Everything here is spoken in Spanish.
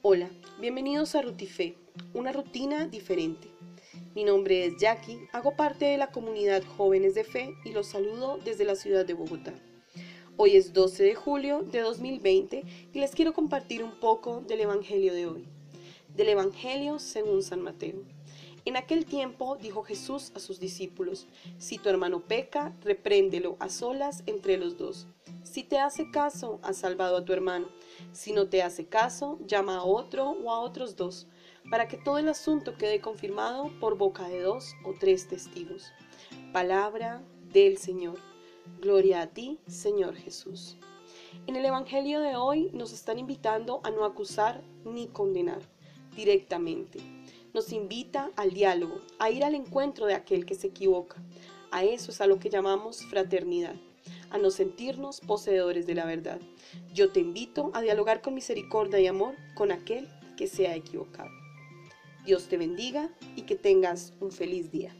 Hola, bienvenidos a Rutifé, una rutina diferente. Mi nombre es Jackie, hago parte de la comunidad Jóvenes de Fe y los saludo desde la ciudad de Bogotá. Hoy es 12 de julio de 2020 y les quiero compartir un poco del Evangelio de hoy, del Evangelio según San Mateo. En aquel tiempo dijo Jesús a sus discípulos, si tu hermano peca, repréndelo a solas entre los dos. Si te hace caso, has salvado a tu hermano. Si no te hace caso, llama a otro o a otros dos, para que todo el asunto quede confirmado por boca de dos o tres testigos. Palabra del Señor. Gloria a ti, Señor Jesús. En el Evangelio de hoy nos están invitando a no acusar ni condenar directamente nos invita al diálogo, a ir al encuentro de aquel que se equivoca. A eso es a lo que llamamos fraternidad, a no sentirnos poseedores de la verdad. Yo te invito a dialogar con misericordia y amor con aquel que se ha equivocado. Dios te bendiga y que tengas un feliz día.